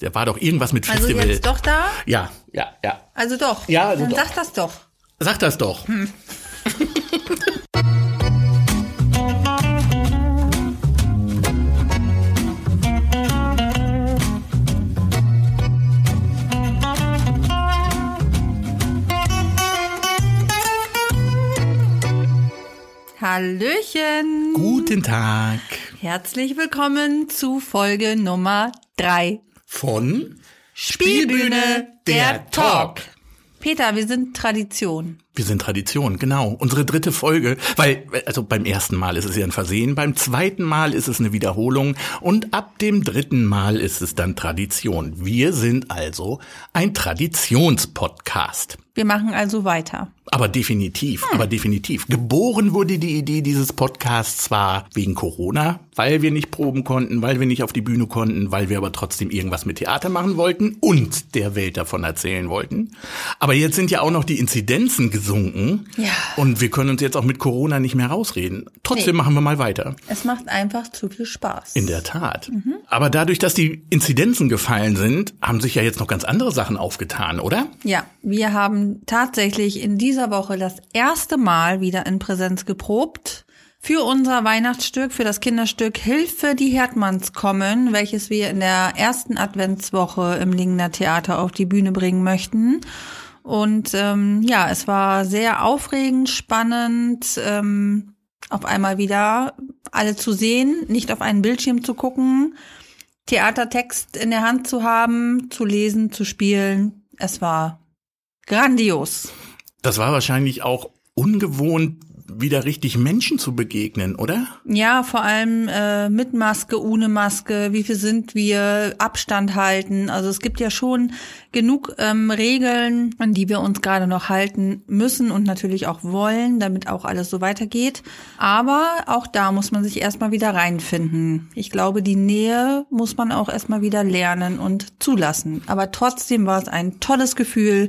Der war doch irgendwas mit Also Festival. jetzt doch da? Ja, ja, ja. Also doch. Ja, also Dann doch. sag das doch. Sag das doch. Hallöchen. Guten Tag. Herzlich willkommen zu Folge Nummer drei. Von Spielbühne, der Talk. Peter, wir sind Tradition. Wir sind Tradition, genau. Unsere dritte Folge, weil, also beim ersten Mal ist es ja ein Versehen, beim zweiten Mal ist es eine Wiederholung und ab dem dritten Mal ist es dann Tradition. Wir sind also ein Traditionspodcast. Wir machen also weiter. Aber definitiv, aber definitiv. Geboren wurde die Idee dieses Podcasts zwar wegen Corona, weil wir nicht proben konnten, weil wir nicht auf die Bühne konnten, weil wir aber trotzdem irgendwas mit Theater machen wollten und der Welt davon erzählen wollten. Aber jetzt sind ja auch noch die Inzidenzen gesunken. Ja. Und wir können uns jetzt auch mit Corona nicht mehr rausreden. Trotzdem Nee. machen wir mal weiter. Es macht einfach zu viel Spaß. In der Tat. Aber dadurch, dass die Inzidenzen gefallen sind, haben sich ja jetzt noch ganz andere Sachen aufgetan, oder? Ja, wir haben tatsächlich in dieser Woche das erste Mal wieder in Präsenz geprobt für unser Weihnachtsstück, für das Kinderstück Hilfe, die Herdmanns kommen, welches wir in der ersten Adventswoche im Lingener Theater auf die Bühne bringen möchten. Und ähm, ja, es war sehr aufregend, spannend, ähm, auf einmal wieder alle zu sehen, nicht auf einen Bildschirm zu gucken, Theatertext in der Hand zu haben, zu lesen, zu spielen. Es war grandios. Das war wahrscheinlich auch ungewohnt, wieder richtig Menschen zu begegnen, oder? Ja, vor allem äh, mit Maske, ohne Maske, wie viel sind wir, Abstand halten. Also es gibt ja schon genug ähm, Regeln, an die wir uns gerade noch halten müssen und natürlich auch wollen, damit auch alles so weitergeht. Aber auch da muss man sich erstmal wieder reinfinden. Ich glaube, die Nähe muss man auch erstmal wieder lernen und zulassen. Aber trotzdem war es ein tolles Gefühl,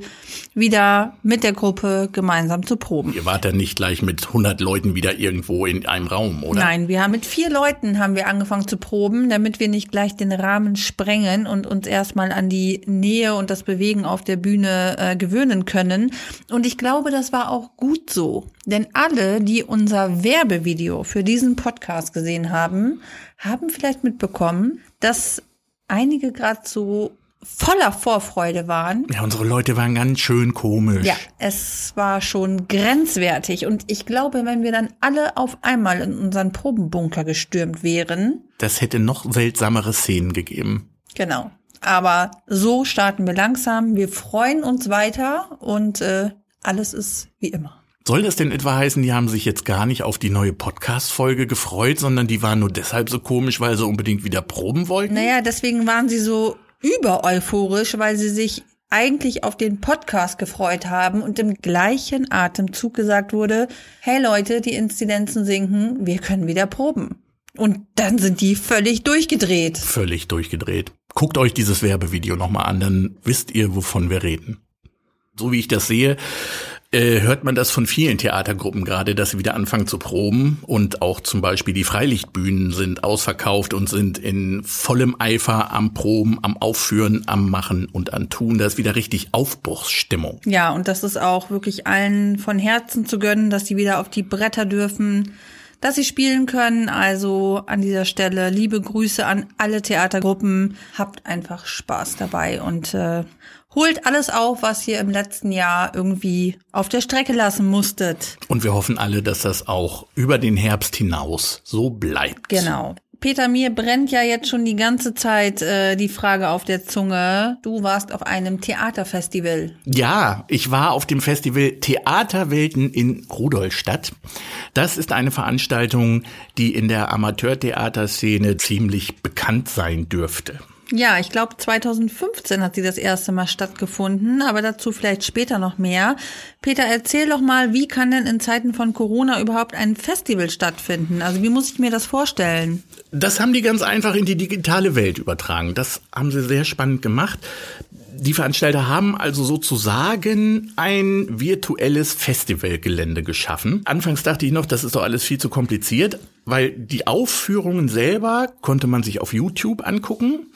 wieder mit der Gruppe gemeinsam zu proben. Ihr wart dann nicht gleich mit 100 Leuten wieder irgendwo in einem Raum, oder? Nein, wir haben mit vier Leuten haben wir angefangen zu proben, damit wir nicht gleich den Rahmen sprengen und uns erstmal an die Nähe und das Bewegen auf der Bühne äh, gewöhnen können. Und ich glaube, das war auch gut so. Denn alle, die unser Werbevideo für diesen Podcast gesehen haben, haben vielleicht mitbekommen, dass einige gerade so voller Vorfreude waren, Ja, unsere Leute waren ganz schön komisch. ja, es war schon grenzwertig. Und ich glaube, wenn wir dann alle auf einmal in unseren Probenbunker gestürmt wären, Das hätte noch seltsamere Szenen gegeben. genau. Aber so starten wir langsam. Wir freuen uns weiter und äh, alles ist wie immer. Soll das denn etwa heißen, die haben sich jetzt gar nicht auf die neue Podcast-Folge gefreut, sondern die waren nur deshalb so komisch, weil sie unbedingt wieder proben wollten? Naja, deswegen waren sie so über euphorisch, weil sie sich eigentlich auf den Podcast gefreut haben und im gleichen Atemzug gesagt wurde, hey Leute, die Inzidenzen sinken, wir können wieder proben. Und dann sind die völlig durchgedreht. Völlig durchgedreht. Guckt euch dieses Werbevideo nochmal an, dann wisst ihr, wovon wir reden. So wie ich das sehe, äh, hört man das von vielen Theatergruppen gerade, dass sie wieder anfangen zu proben und auch zum Beispiel die Freilichtbühnen sind ausverkauft und sind in vollem Eifer am Proben, am Aufführen, am Machen und am Tun. Da ist wieder richtig Aufbruchsstimmung. Ja, und das ist auch wirklich allen von Herzen zu gönnen, dass sie wieder auf die Bretter dürfen, dass sie spielen können. Also an dieser Stelle liebe Grüße an alle Theatergruppen. Habt einfach Spaß dabei und äh, holt alles auf, was ihr im letzten Jahr irgendwie auf der Strecke lassen musstet. Und wir hoffen alle, dass das auch über den Herbst hinaus so bleibt. Genau. Peter, mir brennt ja jetzt schon die ganze Zeit äh, die Frage auf der Zunge. Du warst auf einem Theaterfestival. Ja, ich war auf dem Festival Theaterwelten in Rudolstadt. Das ist eine Veranstaltung, die in der Amateurtheaterszene ziemlich bekannt sein dürfte. Ja, ich glaube 2015 hat sie das erste Mal stattgefunden, aber dazu vielleicht später noch mehr. Peter, erzähl doch mal, wie kann denn in Zeiten von Corona überhaupt ein Festival stattfinden? Also wie muss ich mir das vorstellen? Das haben die ganz einfach in die digitale Welt übertragen. Das haben sie sehr spannend gemacht. Die Veranstalter haben also sozusagen ein virtuelles Festivalgelände geschaffen. Anfangs dachte ich noch, das ist doch alles viel zu kompliziert. Weil die Aufführungen selber konnte man sich auf YouTube angucken.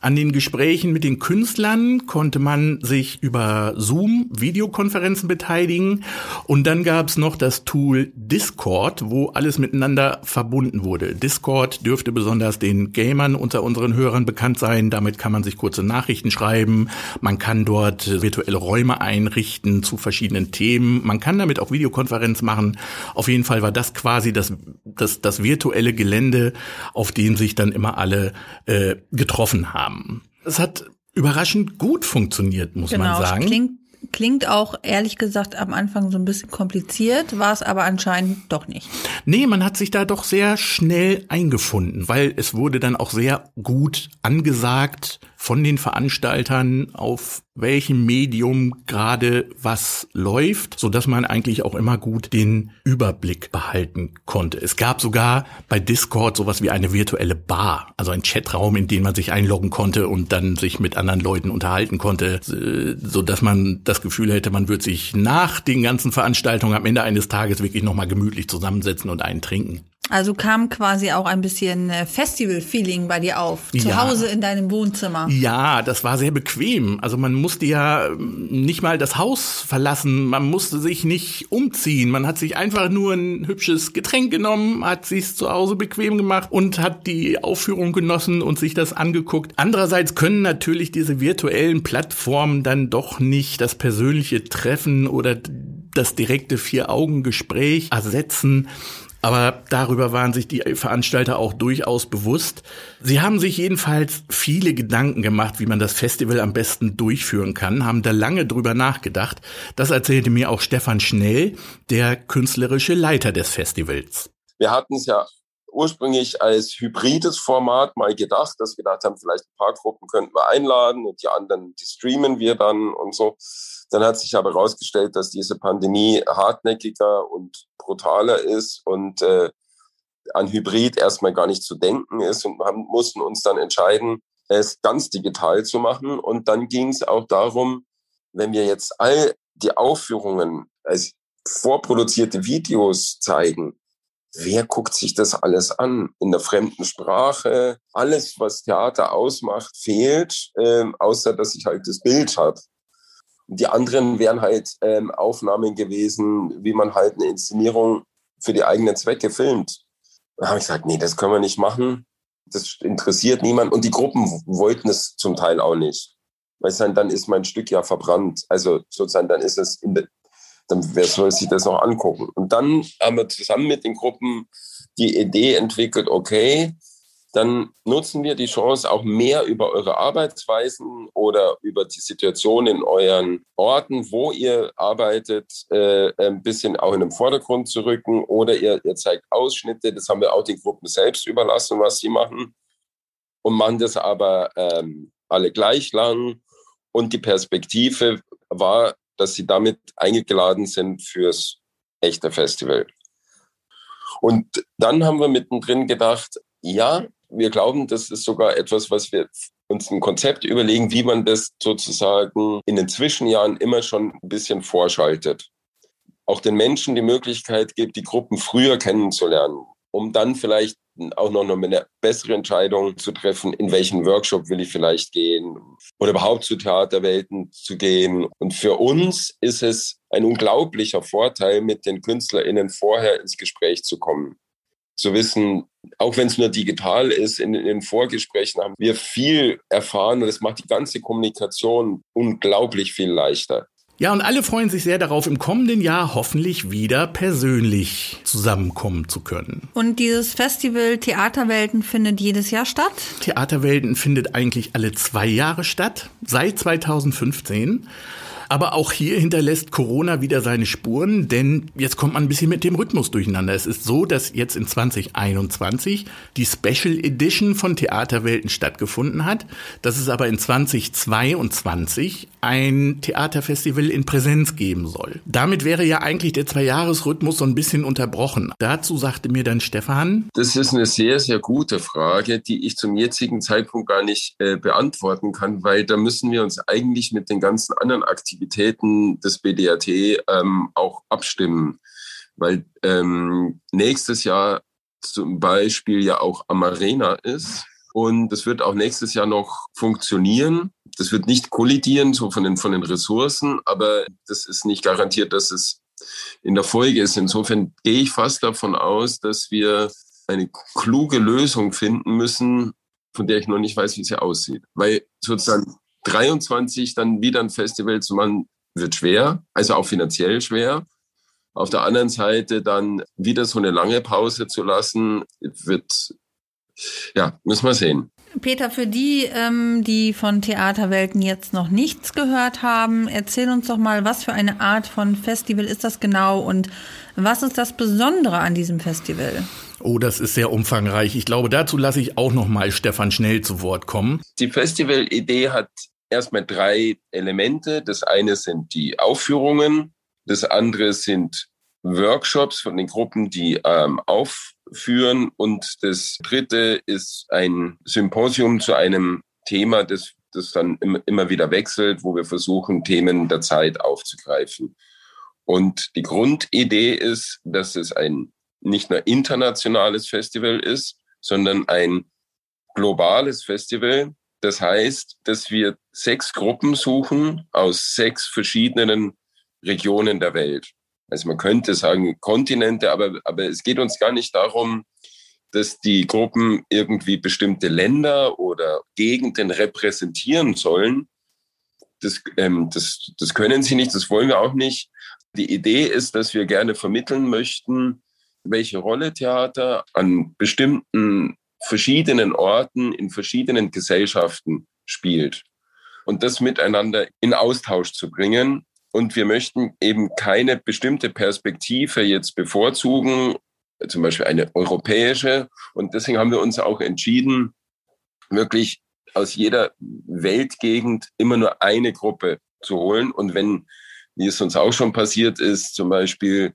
An den Gesprächen mit den Künstlern konnte man sich über Zoom Videokonferenzen beteiligen. Und dann gab es noch das Tool Discord, wo alles miteinander verbunden wurde. Discord dürfte besonders den Gamern unter unseren Hörern bekannt sein. Damit kann man sich kurze Nachrichten schreiben. Man kann dort virtuelle Räume einrichten zu verschiedenen Themen. Man kann damit auch Videokonferenz machen. Auf jeden Fall war das quasi das, das, das virtuelle Gelände, auf dem sich dann immer alle äh, getroffen haben haben. Es hat überraschend gut funktioniert, muss genau, man sagen. Klingt, klingt auch ehrlich gesagt am Anfang so ein bisschen kompliziert, war es aber anscheinend doch nicht. Nee, man hat sich da doch sehr schnell eingefunden, weil es wurde dann auch sehr gut angesagt von den Veranstaltern, auf welchem Medium gerade was läuft, so dass man eigentlich auch immer gut den Überblick behalten konnte. Es gab sogar bei Discord sowas wie eine virtuelle Bar, also ein Chatraum, in den man sich einloggen konnte und dann sich mit anderen Leuten unterhalten konnte, so dass man das Gefühl hätte, man würde sich nach den ganzen Veranstaltungen am Ende eines Tages wirklich nochmal gemütlich zusammensetzen und einen trinken. Also kam quasi auch ein bisschen äh, Festival-Feeling bei dir auf, zu ja. Hause in deinem Wohnzimmer. Ja, das war sehr bequem. Also man musste ja ähm, nicht mal das Haus verlassen, man musste sich nicht umziehen. Man hat sich einfach nur ein hübsches Getränk genommen, hat sich zu Hause bequem gemacht und hat die Aufführung genossen und sich das angeguckt. Andererseits können natürlich diese virtuellen Plattformen dann doch nicht das persönliche Treffen oder das direkte Vier-Augen-Gespräch ersetzen. Aber darüber waren sich die Veranstalter auch durchaus bewusst. Sie haben sich jedenfalls viele Gedanken gemacht, wie man das Festival am besten durchführen kann, haben da lange drüber nachgedacht. Das erzählte mir auch Stefan Schnell, der künstlerische Leiter des Festivals. Wir hatten es ja ursprünglich als hybrides Format mal gedacht, dass wir gedacht haben, vielleicht ein paar Gruppen könnten wir einladen und die anderen, die streamen wir dann und so. Dann hat sich aber herausgestellt, dass diese Pandemie hartnäckiger und brutaler ist und äh, an Hybrid erstmal gar nicht zu denken ist und haben, mussten uns dann entscheiden, es ganz digital zu machen. Und dann ging es auch darum, wenn wir jetzt all die Aufführungen als vorproduzierte Videos zeigen, wer guckt sich das alles an? In der fremden Sprache, alles, was Theater ausmacht, fehlt, ähm, außer dass ich halt das Bild habe. Die anderen wären halt ähm, Aufnahmen gewesen, wie man halt eine Inszenierung für die eigenen Zwecke filmt. Da habe ich gesagt, nee, das können wir nicht machen. Das interessiert niemand. Und die Gruppen wollten es zum Teil auch nicht. Weil dann ist mein Stück ja verbrannt. Also sozusagen, dann ist es in der, dann wer soll sich das noch angucken? Und dann haben wir zusammen mit den Gruppen die Idee entwickelt, okay, dann nutzen wir die Chance, auch mehr über eure Arbeitsweisen oder über die Situation in euren Orten, wo ihr arbeitet, äh, ein bisschen auch in den Vordergrund zu rücken. Oder ihr, ihr zeigt Ausschnitte, das haben wir auch den Gruppen selbst überlassen, was sie machen. Und machen das aber ähm, alle gleich lang. Und die Perspektive war, dass sie damit eingeladen sind fürs echte Festival. Und dann haben wir mittendrin gedacht, ja, wir glauben, das ist sogar etwas, was wir uns ein Konzept überlegen, wie man das sozusagen in den Zwischenjahren immer schon ein bisschen vorschaltet. Auch den Menschen die Möglichkeit gibt, die Gruppen früher kennenzulernen, um dann vielleicht auch noch eine bessere Entscheidung zu treffen, in welchen Workshop will ich vielleicht gehen oder überhaupt zu Theaterwelten zu gehen. Und für uns ist es ein unglaublicher Vorteil, mit den KünstlerInnen vorher ins Gespräch zu kommen zu wissen, auch wenn es nur digital ist, in, in, den Vorgesprächen haben wir viel erfahren und es macht die ganze Kommunikation unglaublich viel leichter. Ja, und alle freuen sich sehr darauf, im kommenden Jahr hoffentlich wieder persönlich zusammenkommen zu können. Und dieses Festival Theaterwelten findet jedes Jahr statt? Theaterwelten findet eigentlich alle zwei Jahre statt, seit 2015. Aber auch hier hinterlässt Corona wieder seine Spuren, denn jetzt kommt man ein bisschen mit dem Rhythmus durcheinander. Es ist so, dass jetzt in 2021 die Special Edition von Theaterwelten stattgefunden hat, dass es aber in 2022 ein Theaterfestival in Präsenz geben soll. Damit wäre ja eigentlich der Zwei-Jahres-Rhythmus so ein bisschen unterbrochen. Dazu sagte mir dann Stefan. Das ist eine sehr, sehr gute Frage, die ich zum jetzigen Zeitpunkt gar nicht äh, beantworten kann, weil da müssen wir uns eigentlich mit den ganzen anderen Aktivitäten Aktivitäten des BDAT ähm, auch abstimmen. Weil ähm, nächstes Jahr zum Beispiel ja auch Amarena ist. Und das wird auch nächstes Jahr noch funktionieren. Das wird nicht kollidieren, so von den, von den Ressourcen, aber das ist nicht garantiert, dass es in der Folge ist. Insofern gehe ich fast davon aus, dass wir eine kluge Lösung finden müssen, von der ich noch nicht weiß, wie sie aussieht. Weil sozusagen 23 dann wieder ein Festival zu machen, wird schwer, also auch finanziell schwer. Auf der anderen Seite dann wieder so eine lange Pause zu lassen, wird, ja, müssen wir sehen. Peter, für die, ähm, die von Theaterwelten jetzt noch nichts gehört haben, erzähl uns doch mal, was für eine Art von Festival ist das genau und was ist das Besondere an diesem Festival? Oh, das ist sehr umfangreich. Ich glaube, dazu lasse ich auch noch mal Stefan Schnell zu Wort kommen. Die Festivalidee hat erstmal drei Elemente. Das eine sind die Aufführungen, das andere sind Workshops von den Gruppen, die ähm, aufführen und das dritte ist ein Symposium zu einem Thema, das, das dann immer wieder wechselt, wo wir versuchen, Themen der Zeit aufzugreifen. Und die Grundidee ist, dass es ein nicht nur internationales Festival ist, sondern ein globales Festival. Das heißt, dass wir sechs Gruppen suchen aus sechs verschiedenen Regionen der Welt. Also man könnte sagen Kontinente, aber, aber es geht uns gar nicht darum, dass die Gruppen irgendwie bestimmte Länder oder Gegenden repräsentieren sollen. Das, ähm, das, das können sie nicht, das wollen wir auch nicht. Die Idee ist, dass wir gerne vermitteln möchten, welche Rolle Theater an bestimmten verschiedenen Orten in verschiedenen Gesellschaften spielt und das miteinander in Austausch zu bringen. Und wir möchten eben keine bestimmte Perspektive jetzt bevorzugen, zum Beispiel eine europäische. Und deswegen haben wir uns auch entschieden, wirklich aus jeder Weltgegend immer nur eine Gruppe zu holen. Und wenn, wie es uns auch schon passiert ist, zum Beispiel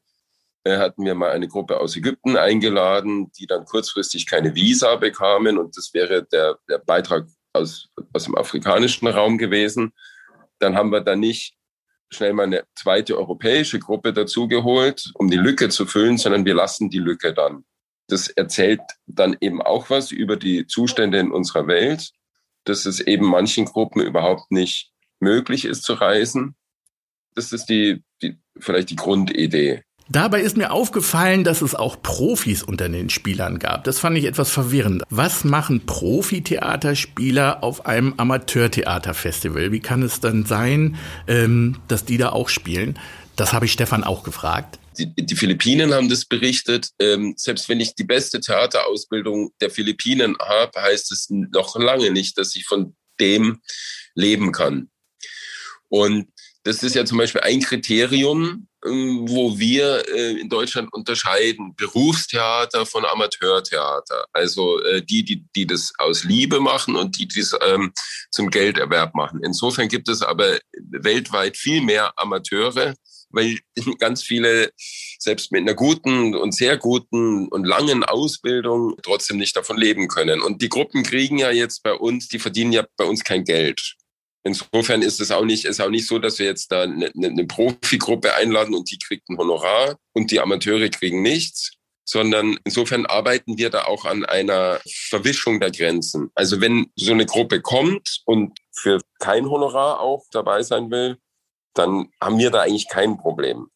hatten wir mal eine Gruppe aus Ägypten eingeladen, die dann kurzfristig keine Visa bekamen. Und das wäre der, der Beitrag aus, aus dem afrikanischen Raum gewesen. Dann haben wir da nicht schnell mal eine zweite europäische Gruppe dazugeholt, um die Lücke zu füllen, sondern wir lassen die Lücke dann. Das erzählt dann eben auch was über die Zustände in unserer Welt, dass es eben manchen Gruppen überhaupt nicht möglich ist zu reisen. Das ist die, die vielleicht die Grundidee. Dabei ist mir aufgefallen, dass es auch Profis unter den Spielern gab. Das fand ich etwas verwirrend. Was machen Profi-Theaterspieler auf einem Amateurtheaterfestival? Wie kann es dann sein, ähm, dass die da auch spielen? Das habe ich Stefan auch gefragt. Die, die Philippinen haben das berichtet. Ähm, selbst wenn ich die beste Theaterausbildung der Philippinen habe, heißt es noch lange nicht, dass ich von dem leben kann. Und das ist ja zum Beispiel ein Kriterium, wo wir äh, in Deutschland unterscheiden Berufstheater von Amateurtheater. Also äh, die, die, die das aus Liebe machen und die, die es ähm, zum Gelderwerb machen. Insofern gibt es aber weltweit viel mehr Amateure, weil ganz viele selbst mit einer guten und sehr guten und langen Ausbildung trotzdem nicht davon leben können. Und die Gruppen kriegen ja jetzt bei uns, die verdienen ja bei uns kein Geld. Insofern ist es auch nicht, ist auch nicht so, dass wir jetzt da eine, eine Profigruppe einladen und die kriegt ein Honorar und die Amateure kriegen nichts, sondern insofern arbeiten wir da auch an einer Verwischung der Grenzen. Also wenn so eine Gruppe kommt und für kein Honorar auch dabei sein will, dann haben wir da eigentlich kein Problem.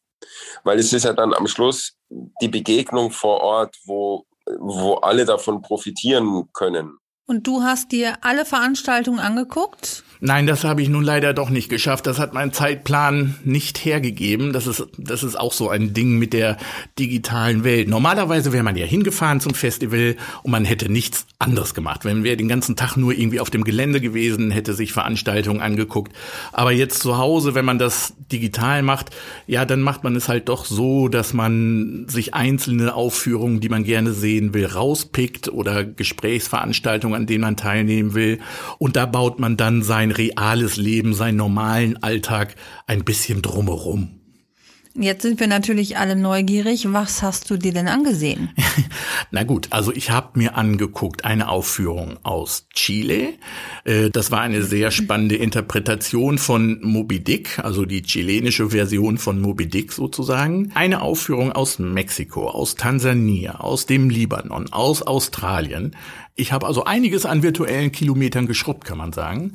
Weil es ist ja dann am Schluss die Begegnung vor Ort, wo, wo alle davon profitieren können. Und du hast dir alle Veranstaltungen angeguckt? Nein, das habe ich nun leider doch nicht geschafft. Das hat mein Zeitplan nicht hergegeben. Das ist, das ist auch so ein Ding mit der digitalen Welt. Normalerweise wäre man ja hingefahren zum Festival und man hätte nichts anderes gemacht. Wenn wir den ganzen Tag nur irgendwie auf dem Gelände gewesen, hätte sich Veranstaltungen angeguckt. Aber jetzt zu Hause, wenn man das digital macht, ja, dann macht man es halt doch so, dass man sich einzelne Aufführungen, die man gerne sehen will, rauspickt oder Gesprächsveranstaltungen, an denen man teilnehmen will. Und da baut man dann sein reales Leben, seinen normalen Alltag ein bisschen drumherum. Jetzt sind wir natürlich alle neugierig. Was hast du dir denn angesehen? Na gut, also ich habe mir angeguckt eine Aufführung aus Chile. Äh, das war eine sehr spannende Interpretation von Moby Dick, also die chilenische Version von Moby Dick sozusagen. Eine Aufführung aus Mexiko, aus Tansania, aus dem Libanon, aus Australien. Ich habe also einiges an virtuellen Kilometern geschrubbt, kann man sagen.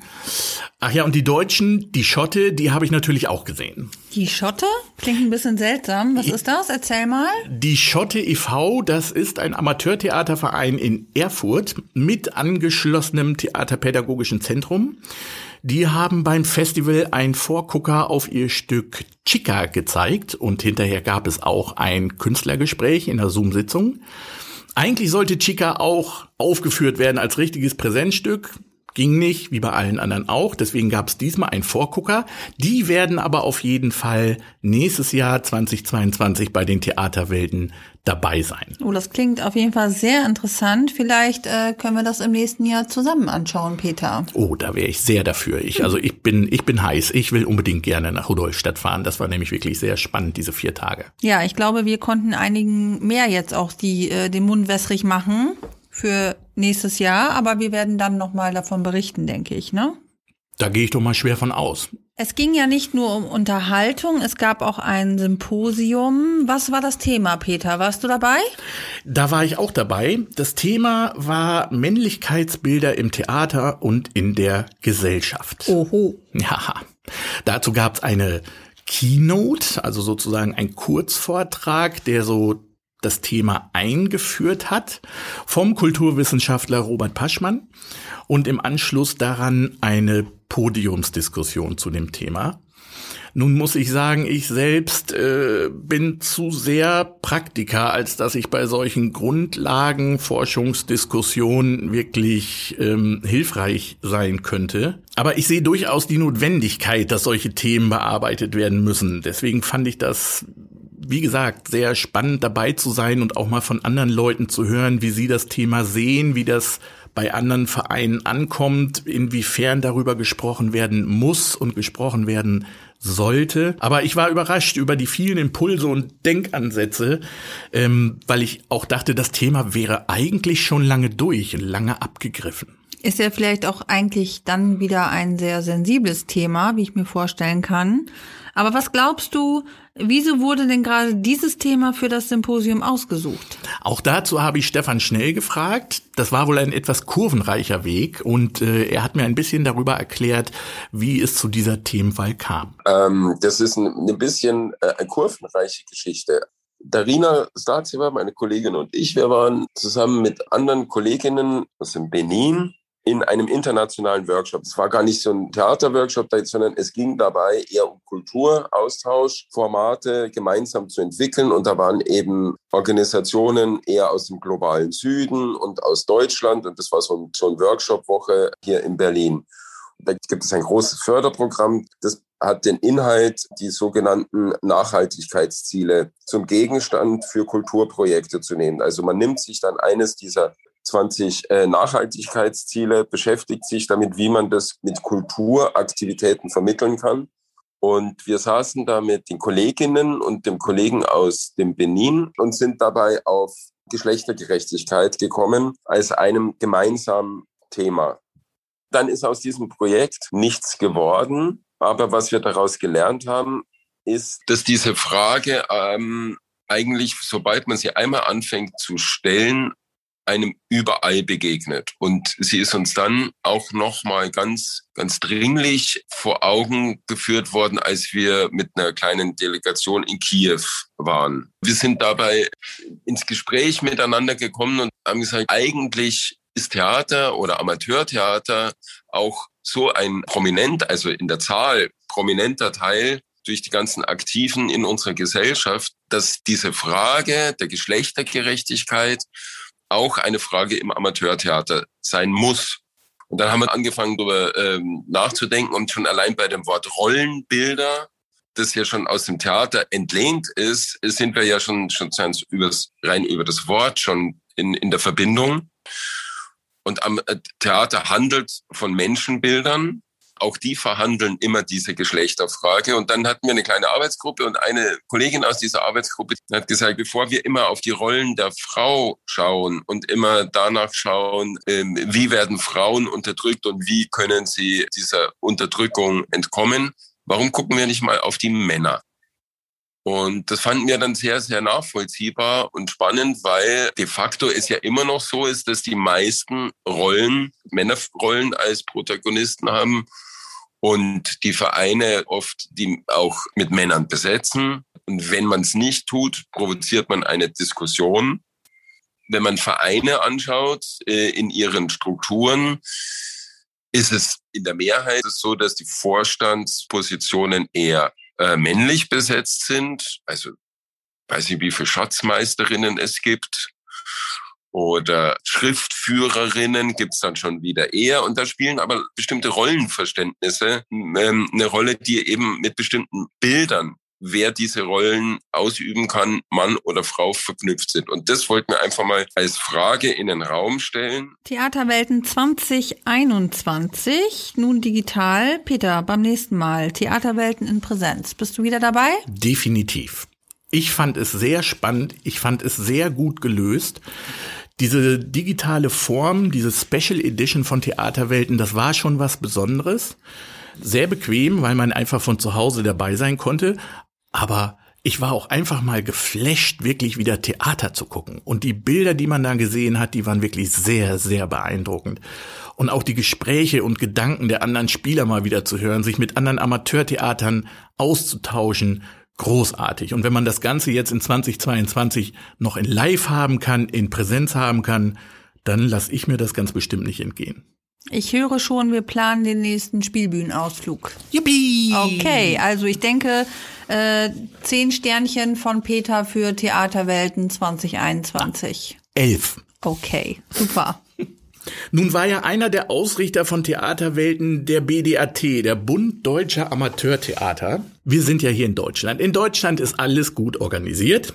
Ach ja, und die Deutschen, die Schotte, die habe ich natürlich auch gesehen. Die Schotte? Klingt ein bisschen seltsam. Was ist das? Erzähl mal. Die Schotte e.V., das ist ein Amateurtheaterverein in Erfurt mit angeschlossenem Theaterpädagogischen Zentrum. Die haben beim Festival ein Vorgucker auf ihr Stück Chica gezeigt und hinterher gab es auch ein Künstlergespräch in der Zoom-Sitzung. Eigentlich sollte Chica auch aufgeführt werden als richtiges Präsenzstück. Ging nicht, wie bei allen anderen auch. Deswegen gab es diesmal einen Vorgucker. Die werden aber auf jeden Fall nächstes Jahr 2022 bei den Theaterwelten dabei sein. Oh, das klingt auf jeden Fall sehr interessant. Vielleicht äh, können wir das im nächsten Jahr zusammen anschauen, Peter. Oh, da wäre ich sehr dafür. Ich, also ich bin, ich bin heiß. Ich will unbedingt gerne nach Rudolstadt fahren. Das war nämlich wirklich sehr spannend, diese vier Tage. Ja, ich glaube, wir konnten einigen mehr jetzt auch die, äh, den Mund wässrig machen für nächstes Jahr. Aber wir werden dann nochmal davon berichten, denke ich, ne? Da gehe ich doch mal schwer von aus. Es ging ja nicht nur um Unterhaltung, es gab auch ein Symposium. Was war das Thema, Peter? Warst du dabei? Da war ich auch dabei. Das Thema war Männlichkeitsbilder im Theater und in der Gesellschaft. Oho. Ja, dazu gab es eine Keynote, also sozusagen ein Kurzvortrag, der so das Thema eingeführt hat vom Kulturwissenschaftler Robert Paschmann und im Anschluss daran eine Podiumsdiskussion zu dem Thema. Nun muss ich sagen, ich selbst äh, bin zu sehr Praktiker, als dass ich bei solchen Grundlagen Forschungsdiskussionen wirklich ähm, hilfreich sein könnte. Aber ich sehe durchaus die Notwendigkeit, dass solche Themen bearbeitet werden müssen. Deswegen fand ich das wie gesagt, sehr spannend dabei zu sein und auch mal von anderen Leuten zu hören, wie sie das Thema sehen, wie das bei anderen Vereinen ankommt, inwiefern darüber gesprochen werden muss und gesprochen werden sollte. Aber ich war überrascht über die vielen Impulse und Denkansätze, ähm, weil ich auch dachte, das Thema wäre eigentlich schon lange durch, lange abgegriffen. Ist ja vielleicht auch eigentlich dann wieder ein sehr sensibles Thema, wie ich mir vorstellen kann. Aber was glaubst du, wieso wurde denn gerade dieses Thema für das Symposium ausgesucht? Auch dazu habe ich Stefan Schnell gefragt. Das war wohl ein etwas kurvenreicher Weg und äh, er hat mir ein bisschen darüber erklärt, wie es zu dieser Themenwahl kam. Ähm, das ist ein, ein bisschen äh, eine kurvenreiche Geschichte. Darina Stazieva, meine Kollegin und ich, wir waren zusammen mit anderen Kolleginnen aus dem Benin in einem internationalen Workshop. Es war gar nicht so ein Theaterworkshop, sondern es ging dabei eher um Kultur, Austausch, Formate gemeinsam zu entwickeln. Und da waren eben Organisationen eher aus dem globalen Süden und aus Deutschland. Und das war so ein, so ein Workshop-Woche hier in Berlin. Da gibt es ein großes Förderprogramm, das hat den Inhalt, die sogenannten Nachhaltigkeitsziele zum Gegenstand für Kulturprojekte zu nehmen. Also man nimmt sich dann eines dieser 20 äh, Nachhaltigkeitsziele, beschäftigt sich damit, wie man das mit Kulturaktivitäten vermitteln kann. Und wir saßen da mit den Kolleginnen und dem Kollegen aus dem Benin und sind dabei auf Geschlechtergerechtigkeit gekommen als einem gemeinsamen Thema. Dann ist aus diesem Projekt nichts geworden. Aber was wir daraus gelernt haben, ist, dass diese Frage ähm, eigentlich, sobald man sie einmal anfängt zu stellen, einem überall begegnet. Und sie ist uns dann auch nochmal ganz, ganz dringlich vor Augen geführt worden, als wir mit einer kleinen Delegation in Kiew waren. Wir sind dabei ins Gespräch miteinander gekommen und haben gesagt, eigentlich ist Theater oder Amateurtheater auch so ein prominent, also in der Zahl prominenter Teil durch die ganzen Aktiven in unserer Gesellschaft, dass diese Frage der Geschlechtergerechtigkeit auch eine Frage im Amateurtheater sein muss. Und dann haben wir angefangen, darüber ähm, nachzudenken und schon allein bei dem Wort Rollenbilder, das ja schon aus dem Theater entlehnt ist, sind wir ja schon, schon übers, rein über das Wort schon in, in der Verbindung. Und am äh, Theater handelt von Menschenbildern. Auch die verhandeln immer diese Geschlechterfrage. Und dann hatten wir eine kleine Arbeitsgruppe und eine Kollegin aus dieser Arbeitsgruppe hat gesagt, bevor wir immer auf die Rollen der Frau schauen und immer danach schauen, ähm, wie werden Frauen unterdrückt und wie können sie dieser Unterdrückung entkommen, warum gucken wir nicht mal auf die Männer? Und das fanden wir dann sehr, sehr nachvollziehbar und spannend, weil de facto es ja immer noch so ist, dass die meisten Rollen, Männerrollen als Protagonisten haben und die Vereine oft die auch mit Männern besetzen. Und wenn man es nicht tut, provoziert man eine Diskussion. Wenn man Vereine anschaut äh, in ihren Strukturen, ist es in der Mehrheit so, dass die Vorstandspositionen eher äh, männlich besetzt sind. Also weiß nicht, wie viele Schatzmeisterinnen es gibt. Oder Schriftführerinnen gibt's dann schon wieder eher. Und da spielen aber bestimmte Rollenverständnisse ähm, eine Rolle, die eben mit bestimmten Bildern wer diese Rollen ausüben kann, Mann oder Frau verknüpft sind. Und das wollten wir einfach mal als Frage in den Raum stellen. Theaterwelten 2021, nun digital. Peter, beim nächsten Mal Theaterwelten in Präsenz. Bist du wieder dabei? Definitiv. Ich fand es sehr spannend. Ich fand es sehr gut gelöst. Diese digitale Form, diese Special Edition von Theaterwelten, das war schon was Besonderes sehr bequem, weil man einfach von zu Hause dabei sein konnte. Aber ich war auch einfach mal geflasht, wirklich wieder Theater zu gucken. Und die Bilder, die man da gesehen hat, die waren wirklich sehr, sehr beeindruckend. Und auch die Gespräche und Gedanken der anderen Spieler mal wieder zu hören, sich mit anderen Amateurtheatern auszutauschen, großartig. Und wenn man das Ganze jetzt in 2022 noch in Live haben kann, in Präsenz haben kann, dann lasse ich mir das ganz bestimmt nicht entgehen. Ich höre schon, wir planen den nächsten Spielbühnenausflug. Yippie! Okay, also ich denke, äh, zehn Sternchen von Peter für Theaterwelten 2021. Elf. Okay, super. Nun war ja einer der Ausrichter von Theaterwelten der BDAT, der Bund Deutscher Amateurtheater. Wir sind ja hier in Deutschland. In Deutschland ist alles gut organisiert.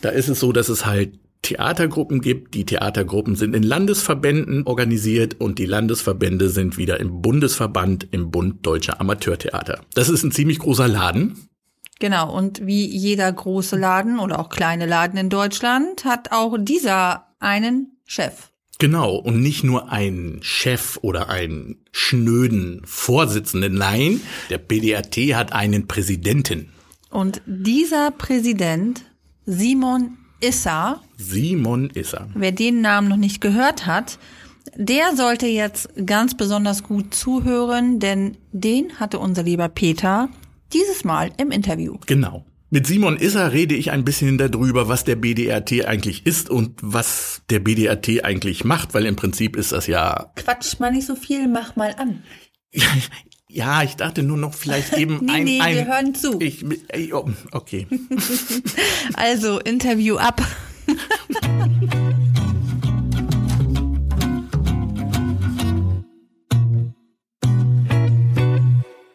Da ist es so, dass es halt Theatergruppen gibt. Die Theatergruppen sind in Landesverbänden organisiert und die Landesverbände sind wieder im Bundesverband im Bund Deutscher Amateurtheater. Das ist ein ziemlich großer Laden. Genau, und wie jeder große Laden oder auch kleine Laden in Deutschland hat auch dieser einen Chef. Genau, und nicht nur einen Chef oder einen schnöden Vorsitzenden, nein, der BDAT hat einen Präsidenten. Und dieser Präsident, Simon Issa. Simon Issa. Wer den Namen noch nicht gehört hat, der sollte jetzt ganz besonders gut zuhören, denn den hatte unser lieber Peter dieses Mal im Interview. Genau. Mit Simon Isser rede ich ein bisschen darüber, was der BDRT eigentlich ist und was der BDRT eigentlich macht, weil im Prinzip ist das ja. Quatsch mal nicht so viel, mach mal an. Ja, ich dachte nur noch vielleicht eben nee, ein, nee, ein. wir hören zu. Ich, oh, okay. also Interview ab.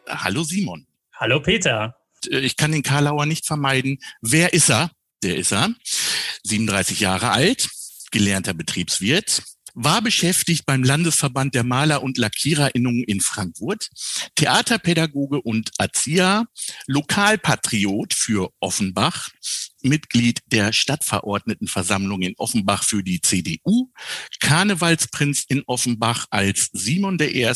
Hallo Simon. Hallo Peter. Ich kann den Karlauer nicht vermeiden. Wer ist er? Der ist er. 37 Jahre alt, gelernter Betriebswirt, war beschäftigt beim Landesverband der Maler- und Lackiererinnungen in Frankfurt, Theaterpädagoge und Erzieher, Lokalpatriot für Offenbach, Mitglied der Stadtverordnetenversammlung in Offenbach für die CDU, Karnevalsprinz in Offenbach als Simon I.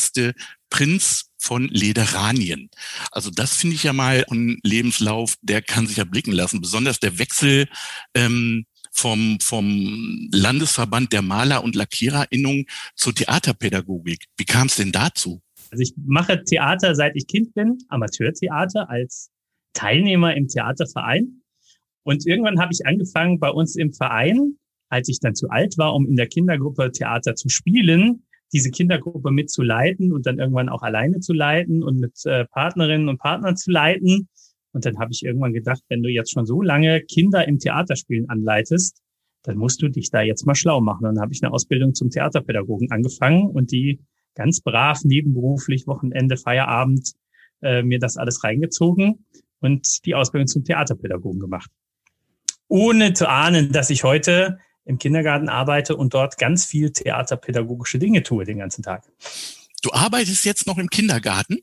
Prinz von Lederanien. Also das finde ich ja mal ein Lebenslauf, der kann sich ja blicken lassen. Besonders der Wechsel ähm, vom, vom Landesverband der Maler- und Lackiererinnung zur Theaterpädagogik. Wie kam es denn dazu? Also ich mache Theater, seit ich Kind bin, Amateurtheater als Teilnehmer im Theaterverein. Und irgendwann habe ich angefangen bei uns im Verein, als ich dann zu alt war, um in der Kindergruppe Theater zu spielen, diese Kindergruppe mitzuleiten und dann irgendwann auch alleine zu leiten und mit äh, Partnerinnen und Partnern zu leiten. Und dann habe ich irgendwann gedacht, wenn du jetzt schon so lange Kinder im Theaterspielen anleitest, dann musst du dich da jetzt mal schlau machen. Und dann habe ich eine Ausbildung zum Theaterpädagogen angefangen und die ganz brav nebenberuflich, Wochenende, Feierabend, äh, mir das alles reingezogen und die Ausbildung zum Theaterpädagogen gemacht. Ohne zu ahnen, dass ich heute im Kindergarten arbeite und dort ganz viel theaterpädagogische Dinge tue den ganzen Tag. Du arbeitest jetzt noch im Kindergarten?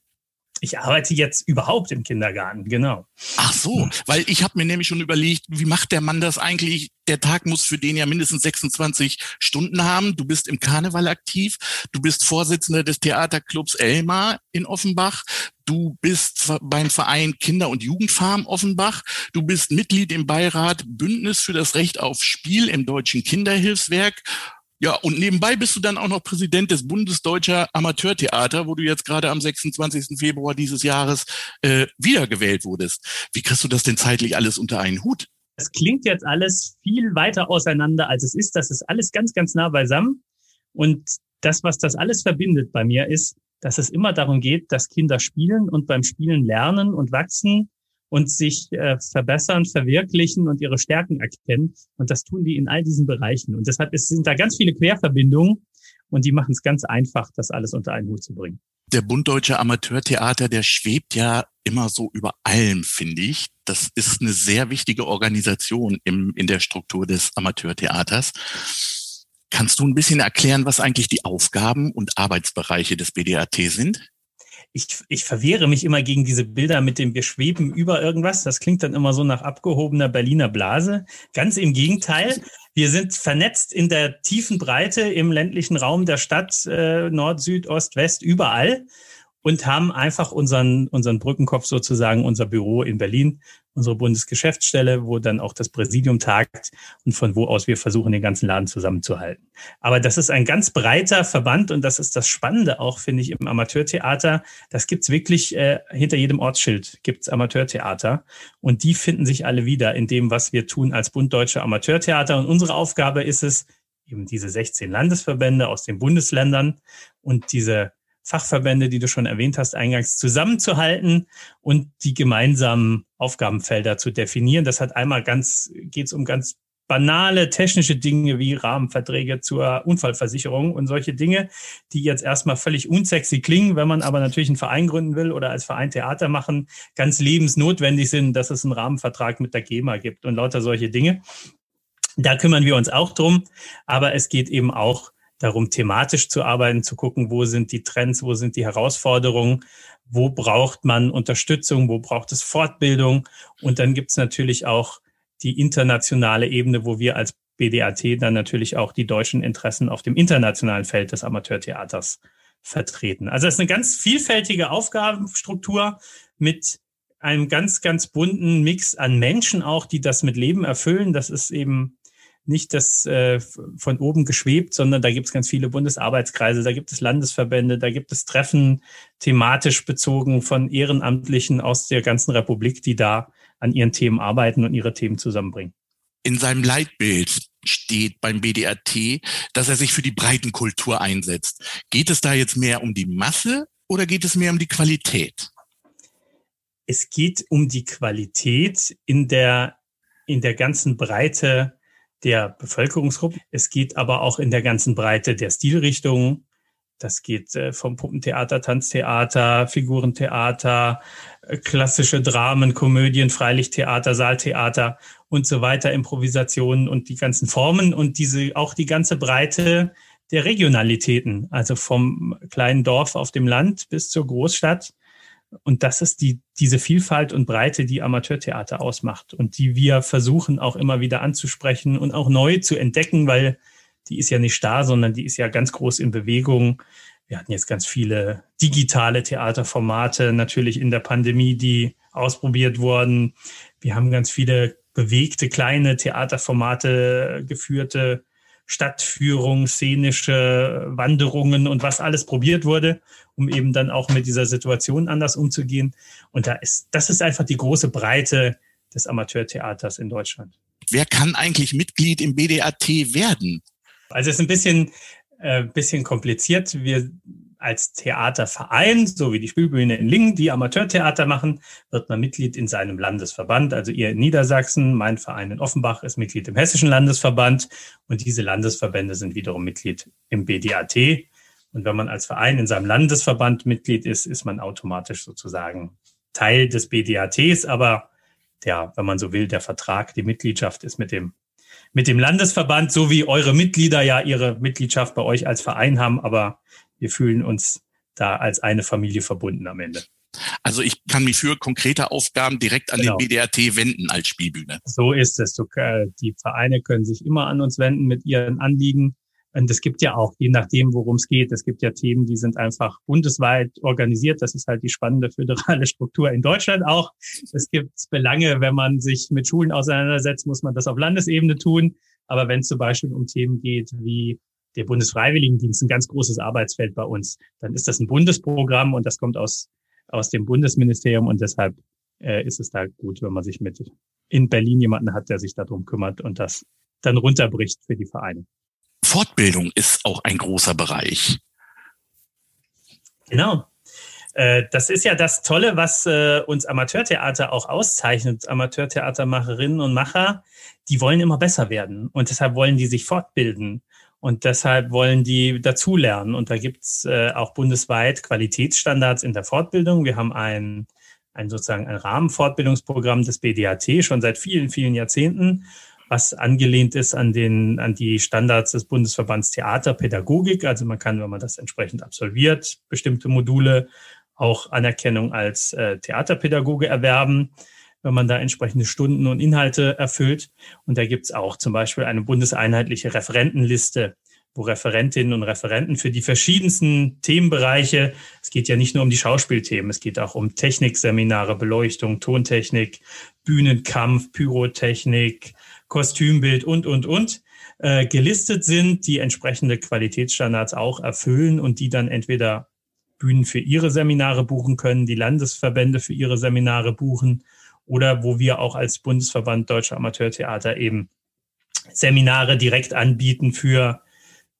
Ich arbeite jetzt überhaupt im Kindergarten, genau. Ach so, weil ich habe mir nämlich schon überlegt, wie macht der Mann das eigentlich? Der Tag muss für den ja mindestens 26 Stunden haben. Du bist im Karneval aktiv, du bist Vorsitzender des Theaterclubs Elmar in Offenbach, du bist beim Verein Kinder- und Jugendfarm Offenbach, du bist Mitglied im Beirat Bündnis für das Recht auf Spiel im Deutschen Kinderhilfswerk ja, und nebenbei bist du dann auch noch Präsident des Bundesdeutscher Amateurtheater, wo du jetzt gerade am 26. Februar dieses Jahres äh, wiedergewählt wurdest. Wie kriegst du das denn zeitlich alles unter einen Hut? Es klingt jetzt alles viel weiter auseinander, als es ist. Das ist alles ganz, ganz nah beisammen. Und das, was das alles verbindet bei mir, ist, dass es immer darum geht, dass Kinder spielen und beim Spielen lernen und wachsen und sich äh, verbessern, verwirklichen und ihre Stärken erkennen. Und das tun die in all diesen Bereichen. Und deshalb ist, sind da ganz viele Querverbindungen und die machen es ganz einfach, das alles unter einen Hut zu bringen. Der Bund Deutscher Amateurtheater, der schwebt ja immer so über allem, finde ich. Das ist eine sehr wichtige Organisation im, in der Struktur des Amateurtheaters. Kannst du ein bisschen erklären, was eigentlich die Aufgaben und Arbeitsbereiche des BDAT sind? Ich, ich verwehre mich immer gegen diese Bilder mit dem wir schweben über irgendwas. Das klingt dann immer so nach abgehobener Berliner Blase. Ganz im Gegenteil. Wir sind vernetzt in der tiefen Breite im ländlichen Raum der Stadt, äh, Nord, Süd, Ost, West, überall und haben einfach unseren, unseren Brückenkopf sozusagen, unser Büro in Berlin, unsere Bundesgeschäftsstelle, wo dann auch das Präsidium tagt und von wo aus wir versuchen, den ganzen Laden zusammenzuhalten. Aber das ist ein ganz breiter Verband und das ist das Spannende auch, finde ich, im Amateurtheater. Das gibt's wirklich, äh, hinter jedem Ortsschild gibt's Amateurtheater und die finden sich alle wieder in dem, was wir tun als Bund Deutscher Amateurtheater. Und unsere Aufgabe ist es, eben diese 16 Landesverbände aus den Bundesländern und diese Fachverbände, die du schon erwähnt hast, eingangs zusammenzuhalten und die gemeinsamen Aufgabenfelder zu definieren. Das hat einmal ganz, geht es um ganz banale technische Dinge wie Rahmenverträge zur Unfallversicherung und solche Dinge, die jetzt erstmal völlig unsexy klingen, wenn man aber natürlich einen Verein gründen will oder als Verein Theater machen, ganz lebensnotwendig sind, dass es einen Rahmenvertrag mit der GEMA gibt und lauter solche Dinge. Da kümmern wir uns auch drum, aber es geht eben auch darum, thematisch zu arbeiten, zu gucken, wo sind die Trends, wo sind die Herausforderungen, wo braucht man Unterstützung, wo braucht es Fortbildung. Und dann gibt's natürlich auch die internationale Ebene, wo wir als BDAT dann natürlich auch die deutschen Interessen auf dem internationalen Feld des Amateurtheaters vertreten. Also es ist eine ganz vielfältige Aufgabenstruktur mit einem ganz, ganz bunten Mix an Menschen auch, die das mit Leben erfüllen. Das ist eben nicht das äh, von oben geschwebt, sondern da gibt es ganz viele Bundesarbeitskreise, da gibt es Landesverbände, da gibt es Treffen thematisch bezogen von Ehrenamtlichen aus der ganzen Republik, die da an ihren Themen arbeiten und ihre Themen zusammenbringen. In seinem Leitbild steht beim BDAT, dass er sich für die Breitenkultur einsetzt. Geht es da jetzt mehr um die Masse oder geht es mehr um die Qualität? Es geht um die Qualität in der, in der ganzen Breite der Bevölkerungsgruppen. Es geht aber auch in der ganzen Breite der Stilrichtungen. Das geht äh, vom Puppentheater, Tanztheater, Figurentheater, äh, klassische Dramen, Komödien, Freilichttheater, Saaltheater und so weiter, Improvisationen und die ganzen Formen und diese auch die ganze Breite der Regionalitäten, also vom kleinen Dorf auf dem Land bis zur Großstadt und das ist die, diese Vielfalt und Breite, die Amateurtheater ausmacht und die wir versuchen auch immer wieder anzusprechen und auch neu zu entdecken, weil die ist ja nicht starr, sondern die ist ja ganz groß in Bewegung. Wir hatten jetzt ganz viele digitale Theaterformate natürlich in der Pandemie, die ausprobiert wurden. Wir haben ganz viele bewegte kleine Theaterformate geführte Stadtführung, szenische Wanderungen und was alles probiert wurde, um eben dann auch mit dieser Situation anders umzugehen. Und da ist, das ist einfach die große Breite des Amateurtheaters in Deutschland. Wer kann eigentlich Mitglied im BDAT werden? Also es ist ein bisschen, äh, bisschen kompliziert. Wir als Theaterverein, so wie die Spielbühne in Lingen, die Amateurtheater machen, wird man Mitglied in seinem Landesverband. Also ihr in Niedersachsen, mein Verein in Offenbach ist Mitglied im Hessischen Landesverband und diese Landesverbände sind wiederum Mitglied im BDAT. Und wenn man als Verein in seinem Landesverband Mitglied ist, ist man automatisch sozusagen Teil des BDATs. Aber der, wenn man so will, der Vertrag, die Mitgliedschaft ist mit dem mit dem Landesverband, so wie eure Mitglieder ja ihre Mitgliedschaft bei euch als Verein haben, aber wir fühlen uns da als eine Familie verbunden am Ende. Also ich kann mich für konkrete Aufgaben direkt an genau. den BDRT wenden als Spielbühne. So ist es. Äh, die Vereine können sich immer an uns wenden mit ihren Anliegen. Und es gibt ja auch, je nachdem, worum es geht, es gibt ja Themen, die sind einfach bundesweit organisiert. Das ist halt die spannende föderale Struktur in Deutschland auch. Es gibt Belange, wenn man sich mit Schulen auseinandersetzt, muss man das auf Landesebene tun. Aber wenn es zum Beispiel um Themen geht wie der Bundesfreiwilligendienst, ein ganz großes Arbeitsfeld bei uns, dann ist das ein Bundesprogramm und das kommt aus, aus dem Bundesministerium und deshalb äh, ist es da gut, wenn man sich mit in Berlin jemanden hat, der sich darum kümmert und das dann runterbricht für die Vereine. Fortbildung ist auch ein großer Bereich. Genau. Äh, das ist ja das Tolle, was äh, uns Amateurtheater auch auszeichnet. Amateurtheatermacherinnen und Macher, die wollen immer besser werden und deshalb wollen die sich fortbilden und deshalb wollen die dazulernen. Und da gibt's äh, auch bundesweit Qualitätsstandards in der Fortbildung. Wir haben ein, ein sozusagen ein Rahmenfortbildungsprogramm des BDAT schon seit vielen, vielen Jahrzehnten was angelehnt ist an den, an die Standards des Bundesverbands Theaterpädagogik. Also man kann, wenn man das entsprechend absolviert, bestimmte Module auch Anerkennung als äh, Theaterpädagoge erwerben, wenn man da entsprechende Stunden und Inhalte erfüllt. Und da gibt's auch zum Beispiel eine bundeseinheitliche Referentenliste, wo Referentinnen und Referenten für die verschiedensten Themenbereiche, es geht ja nicht nur um die Schauspielthemen, es geht auch um Technikseminare, Beleuchtung, Tontechnik, Bühnenkampf, Pyrotechnik, Kostümbild und, und, und äh, gelistet sind, die entsprechende Qualitätsstandards auch erfüllen und die dann entweder Bühnen für ihre Seminare buchen können, die Landesverbände für ihre Seminare buchen oder wo wir auch als Bundesverband Deutscher Amateurtheater eben Seminare direkt anbieten für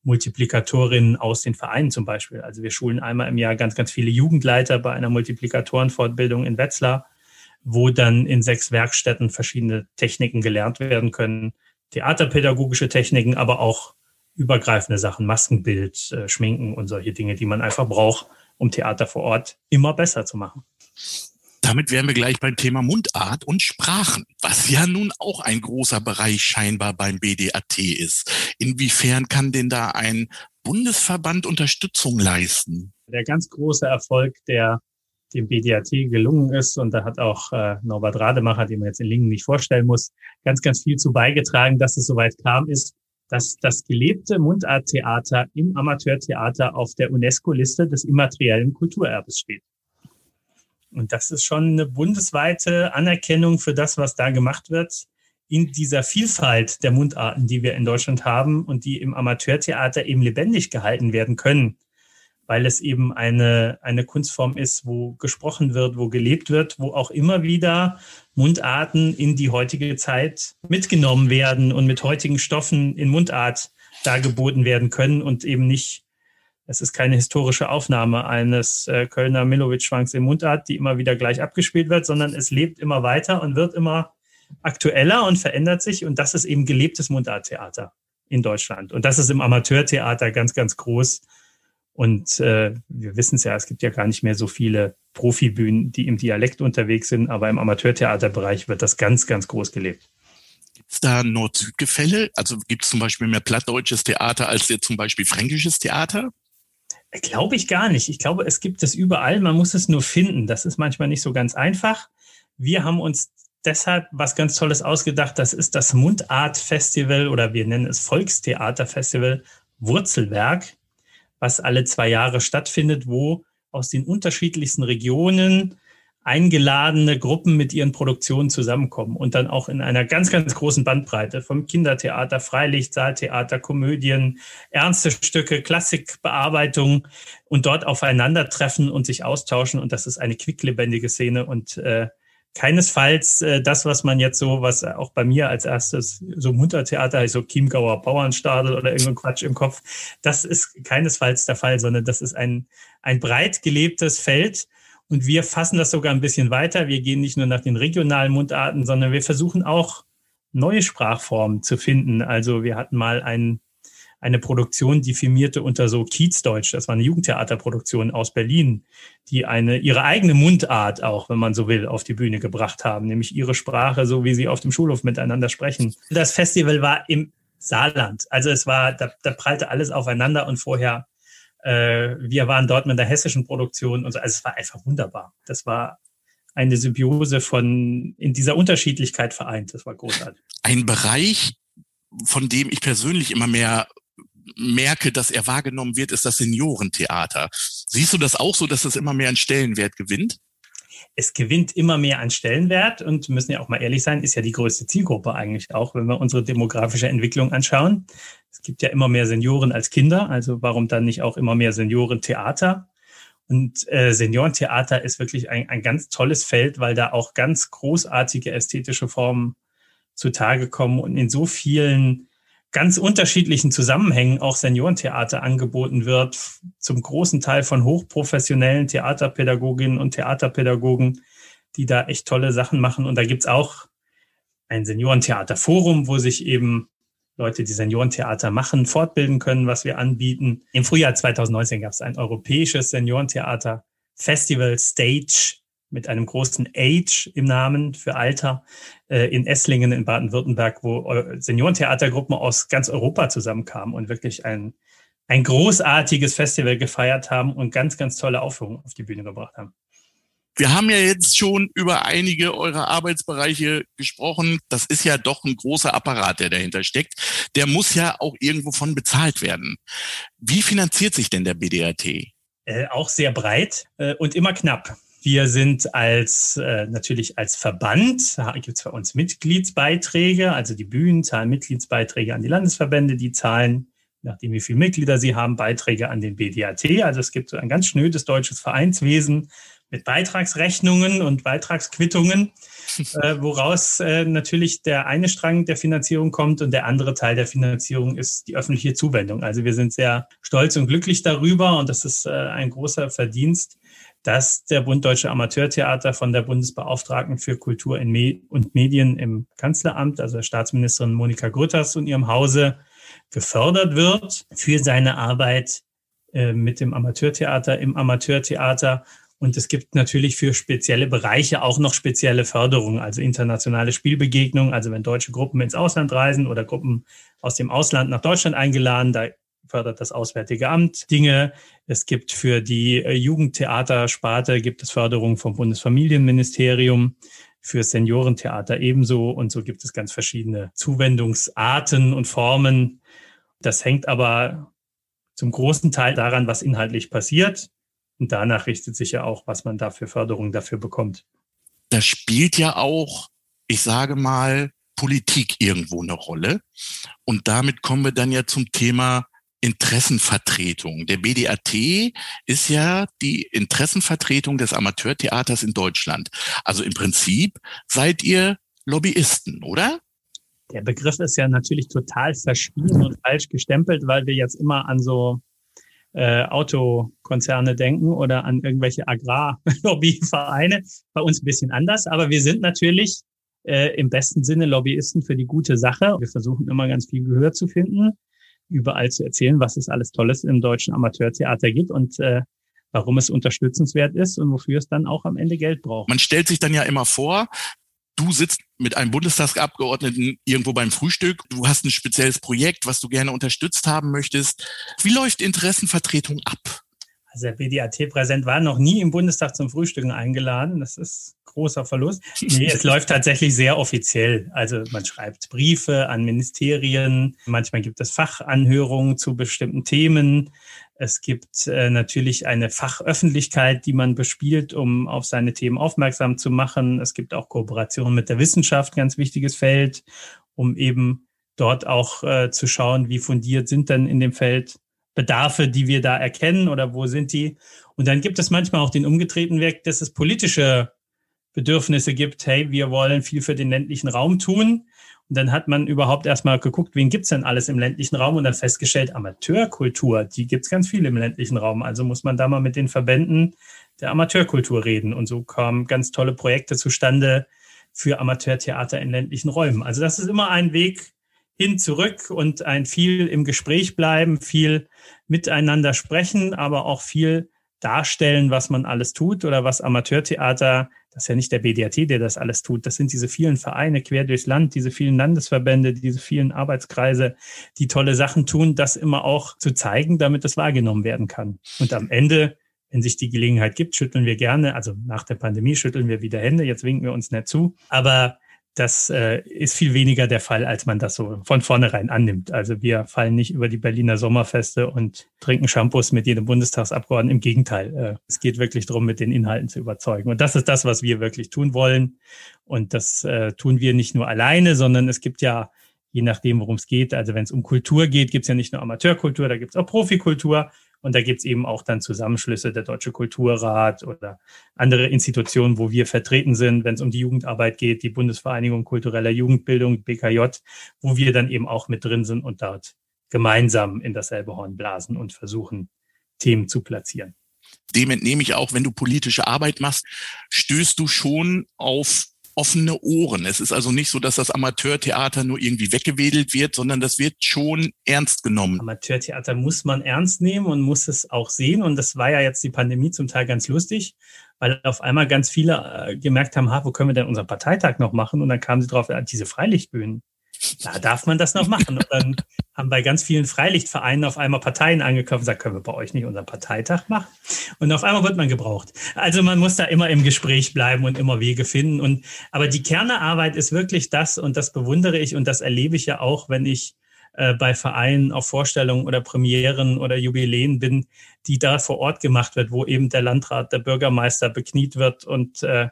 Multiplikatorinnen aus den Vereinen zum Beispiel. Also wir schulen einmal im Jahr ganz, ganz viele Jugendleiter bei einer Multiplikatorenfortbildung in Wetzlar wo dann in sechs Werkstätten verschiedene Techniken gelernt werden können. Theaterpädagogische Techniken, aber auch übergreifende Sachen, Maskenbild, äh, Schminken und solche Dinge, die man einfach braucht, um Theater vor Ort immer besser zu machen. Damit wären wir gleich beim Thema Mundart und Sprachen, was ja nun auch ein großer Bereich scheinbar beim BDAT ist. Inwiefern kann denn da ein Bundesverband Unterstützung leisten? Der ganz große Erfolg der dem BDAT gelungen ist. Und da hat auch äh, Norbert Rademacher, den man jetzt in Lingen nicht vorstellen muss, ganz, ganz viel zu beigetragen, dass es soweit kam, ist, dass das gelebte Mundarttheater im Amateurtheater auf der UNESCO-Liste des immateriellen Kulturerbes steht. Und das ist schon eine bundesweite Anerkennung für das, was da gemacht wird in dieser Vielfalt der Mundarten, die wir in Deutschland haben und die im Amateurtheater eben lebendig gehalten werden können weil es eben eine, eine Kunstform ist, wo gesprochen wird, wo gelebt wird, wo auch immer wieder Mundarten in die heutige Zeit mitgenommen werden und mit heutigen Stoffen in Mundart dargeboten werden können und eben nicht, es ist keine historische Aufnahme eines äh, Kölner Milovic-Schwanks in Mundart, die immer wieder gleich abgespielt wird, sondern es lebt immer weiter und wird immer aktueller und verändert sich und das ist eben gelebtes Mundarttheater in Deutschland. Und das ist im Amateurtheater ganz, ganz groß und äh, wir wissen es ja, es gibt ja gar nicht mehr so viele Profibühnen, die im Dialekt unterwegs sind, aber im Amateurtheaterbereich wird das ganz, ganz groß gelebt. Gibt es da Nord-Süd-Gefälle? Also gibt es zum Beispiel mehr plattdeutsches Theater als jetzt zum Beispiel fränkisches Theater? Glaube ich gar nicht. Ich glaube, es gibt es überall. Man muss es nur finden. Das ist manchmal nicht so ganz einfach. Wir haben uns deshalb was ganz Tolles ausgedacht. Das ist das Mundart Festival oder wir nennen es Volkstheater Festival Wurzelwerk was alle zwei Jahre stattfindet, wo aus den unterschiedlichsten Regionen eingeladene Gruppen mit ihren Produktionen zusammenkommen und dann auch in einer ganz, ganz großen Bandbreite vom Kindertheater, Freilicht, Saaltheater, Komödien, ernste Stücke, Klassikbearbeitung und dort aufeinandertreffen und sich austauschen. Und das ist eine quicklebendige Szene und äh, keinesfalls äh, das, was man jetzt so, was auch bei mir als erstes so im Untertheater heißt, so Chiemgauer Bauernstadel oder irgendein Quatsch im Kopf. Das ist keinesfalls der Fall, sondern das ist ein, ein breit gelebtes Feld. Und wir fassen das sogar ein bisschen weiter. Wir gehen nicht nur nach den regionalen Mundarten, sondern wir versuchen auch neue Sprachformen zu finden. Also wir hatten mal einen eine Produktion, die firmierte unter so Kiezdeutsch. Das war eine Jugendtheaterproduktion aus Berlin, die eine, ihre eigene Mundart auch, wenn man so will, auf die Bühne gebracht haben, nämlich ihre Sprache, so wie sie auf dem Schulhof miteinander sprechen. Das Festival war im Saarland. Also es war, da, da prallte alles aufeinander und vorher Äh, wir waren dort mit der hessischen Produktion und so. Also es war einfach wunderbar. Das war eine Symbiose von in dieser Unterschiedlichkeit vereint. Das war großartig. Ein Bereich, von dem ich persönlich immer mehr merke, dass er wahrgenommen wird, ist das Seniorentheater. Siehst du das auch so, dass das immer mehr an Stellenwert gewinnt? Es gewinnt immer mehr an Stellenwert und müssen ja auch mal ehrlich sein, ist ja die größte Zielgruppe eigentlich auch, wenn wir unsere demografische Entwicklung anschauen. Es gibt ja immer mehr Senioren als Kinder, also warum dann nicht auch immer mehr Seniorentheater? Und äh, Seniorentheater ist wirklich ein, ein ganz tolles Feld, weil da auch ganz großartige ästhetische Formen zutage kommen und in so vielen ganz unterschiedlichen Zusammenhängen auch Seniorentheater angeboten wird, zum großen Teil von hochprofessionellen Theaterpädagoginnen und Theaterpädagogen, die da echt tolle Sachen machen. Und da gibt's auch ein Seniorentheaterforum, wo sich eben Leute, die Seniorentheater machen, fortbilden können, was wir anbieten. Im Frühjahr 2019 gab es ein europäisches Seniorentheater Festival Stage mit einem großen Age im Namen für Alter äh, in Esslingen in Baden-Württemberg, wo äh, Seniorentheatergruppen aus ganz Europa zusammenkamen und wirklich ein, ein großartiges Festival gefeiert haben und ganz, ganz tolle Aufführungen auf die Bühne gebracht haben. Wir haben ja jetzt schon über einige eurer Arbeitsbereiche gesprochen. Das ist ja doch ein großer Apparat, der dahinter steckt. Der muss ja auch irgendwo von bezahlt werden. Wie finanziert sich denn der BDRT? Äh, auch sehr breit äh, und immer knapp. Wir sind als äh, natürlich als Verband, gibt es bei uns Mitgliedsbeiträge, also die Bühnen zahlen Mitgliedsbeiträge an die Landesverbände, die zahlen, nachdem wie viele Mitglieder sie haben, Beiträge an den BDAT. Also es gibt so ein ganz schnödes deutsches Vereinswesen mit Beitragsrechnungen und Beitragsquittungen, äh, woraus äh, natürlich der eine Strang der Finanzierung kommt und der andere Teil der Finanzierung ist die öffentliche Zuwendung. Also wir sind sehr stolz und glücklich darüber und das ist äh, ein großer Verdienst dass der Bund Deutsche Amateurtheater von der Bundesbeauftragten für Kultur und Medien im Kanzleramt, also der Staatsministerin Monika Grütters und ihrem Hause gefördert wird für seine Arbeit äh, mit dem Amateurtheater im Amateurtheater. Und es gibt natürlich für spezielle Bereiche auch noch spezielle Förderungen, also internationale Spielbegegnungen. Also wenn deutsche Gruppen ins Ausland reisen oder Gruppen aus dem Ausland nach Deutschland eingeladen, da fördert das Auswärtige Amt Dinge. Es gibt für die äh, Jugendtheatersparte gibt es Förderung vom Bundesfamilienministerium für Seniorentheater ebenso. Und so gibt es ganz verschiedene Zuwendungsarten und Formen. Das hängt aber zum großen Teil daran, was inhaltlich passiert. Und danach richtet sich ja auch, was man da für Förderung dafür bekommt. Da spielt ja auch, ich sage mal, Politik irgendwo eine Rolle. Und damit kommen wir dann ja zum Thema Interessenvertretung. Der BDAT ist ja die Interessenvertretung des Amateurtheaters in Deutschland. Also im Prinzip seid ihr Lobbyisten, oder? Der Begriff ist ja natürlich total verschwiegen und falsch gestempelt, weil wir jetzt immer an so äh, Autokonzerne denken oder an irgendwelche Agrarlobbyvereine. Bei uns ein bisschen anders, aber wir sind natürlich äh, im besten Sinne Lobbyisten für die gute Sache. Wir versuchen immer ganz viel Gehör zu finden überall zu erzählen, was es alles Tolles im deutschen Amateurtheater gibt und äh, warum es unterstützenswert ist und wofür es dann auch am Ende Geld braucht. Man stellt sich dann ja immer vor, du sitzt mit einem Bundestagsabgeordneten irgendwo beim Frühstück, du hast ein spezielles Projekt, was du gerne unterstützt haben möchtest. Wie läuft Interessenvertretung ab? Also der BDAT-Präsident war noch nie im Bundestag zum Frühstücken eingeladen. Das ist großer Verlust. Nee, es läuft tatsächlich sehr offiziell. Also man schreibt Briefe an Ministerien. Manchmal gibt es Fachanhörungen zu bestimmten Themen. Es gibt äh, natürlich eine Fachöffentlichkeit, die man bespielt, um auf seine Themen aufmerksam zu machen. Es gibt auch Kooperation mit der Wissenschaft, ganz wichtiges Feld, um eben dort auch äh, zu schauen, wie fundiert sind denn in dem Feld Bedarfe, die wir da erkennen oder wo sind die? Und dann gibt es manchmal auch den umgedrehten Weg, dass es politische Bedürfnisse gibt. Hey, wir wollen viel für den ländlichen Raum tun. Und dann hat man überhaupt erstmal geguckt, wen gibt's denn alles im ländlichen Raum und dann festgestellt, Amateurkultur, die gibt's ganz viel im ländlichen Raum. Also muss man da mal mit den Verbänden der Amateurkultur reden. Und so kamen ganz tolle Projekte zustande für Amateurtheater in ländlichen Räumen. Also das ist immer ein Weg, hin, zurück und ein viel im Gespräch bleiben, viel miteinander sprechen, aber auch viel darstellen, was man alles tut oder was Amateurtheater, das ist ja nicht der BDAT, der das alles tut, das sind diese vielen Vereine quer durchs Land, diese vielen Landesverbände, diese vielen Arbeitskreise, die tolle Sachen tun, das immer auch zu zeigen, damit es wahrgenommen werden kann. Und am Ende wenn sich die Gelegenheit gibt, schütteln wir gerne. Also nach der Pandemie schütteln wir wieder Hände. Jetzt winken wir uns nicht zu. Aber das äh, ist viel weniger der Fall, als man das so von vornherein annimmt. Also wir fallen nicht über die Berliner Sommerfeste und trinken Shampoos mit jedem Bundestagsabgeordneten. Im Gegenteil, äh, es geht wirklich darum, mit den Inhalten zu überzeugen. Und das ist das, was wir wirklich tun wollen. Und das äh, tun wir nicht nur alleine, sondern es gibt ja je nachdem, worum es geht. Also wenn es um Kultur geht, gibt es ja nicht nur Amateurkultur, da gibt es auch Profikultur. Und da gibt es eben auch dann Zusammenschlüsse, der Deutsche Kulturrat oder andere Institutionen, wo wir vertreten sind, wenn es um die Jugendarbeit geht, die Bundesvereinigung kultureller Jugendbildung, BKJ, wo wir dann eben auch mit drin sind und dort gemeinsam in dasselbe Horn blasen und versuchen, Themen zu platzieren. Dem entnehme ich auch, wenn du politische Arbeit machst, stößt du schon auf offene Ohren. Es ist also nicht so, dass das Amateurtheater nur irgendwie weggewedelt wird, sondern das wird schon ernst genommen. Amateurtheater muss man ernst nehmen und muss es auch sehen. Und das war ja jetzt die Pandemie zum Teil ganz lustig, weil auf einmal ganz viele äh, gemerkt haben, ha, wo können wir denn unseren Parteitag noch machen? Und dann kamen sie drauf, diese Freilichtbühnen da darf man das noch machen. Und dann haben bei ganz vielen Freilichtvereinen auf einmal Parteien angekauft und gesagt, können wir bei euch nicht unseren Parteitag machen? Und auf einmal wird man gebraucht. Also man muss da immer im Gespräch bleiben und immer Wege finden. Und, aber die Kernearbeit ist wirklich das und das bewundere ich und das erlebe ich ja auch, wenn ich äh, bei Vereinen auf Vorstellungen oder Premieren oder Jubiläen bin, die da vor Ort gemacht wird, wo eben der Landrat, der Bürgermeister bekniet wird und äh,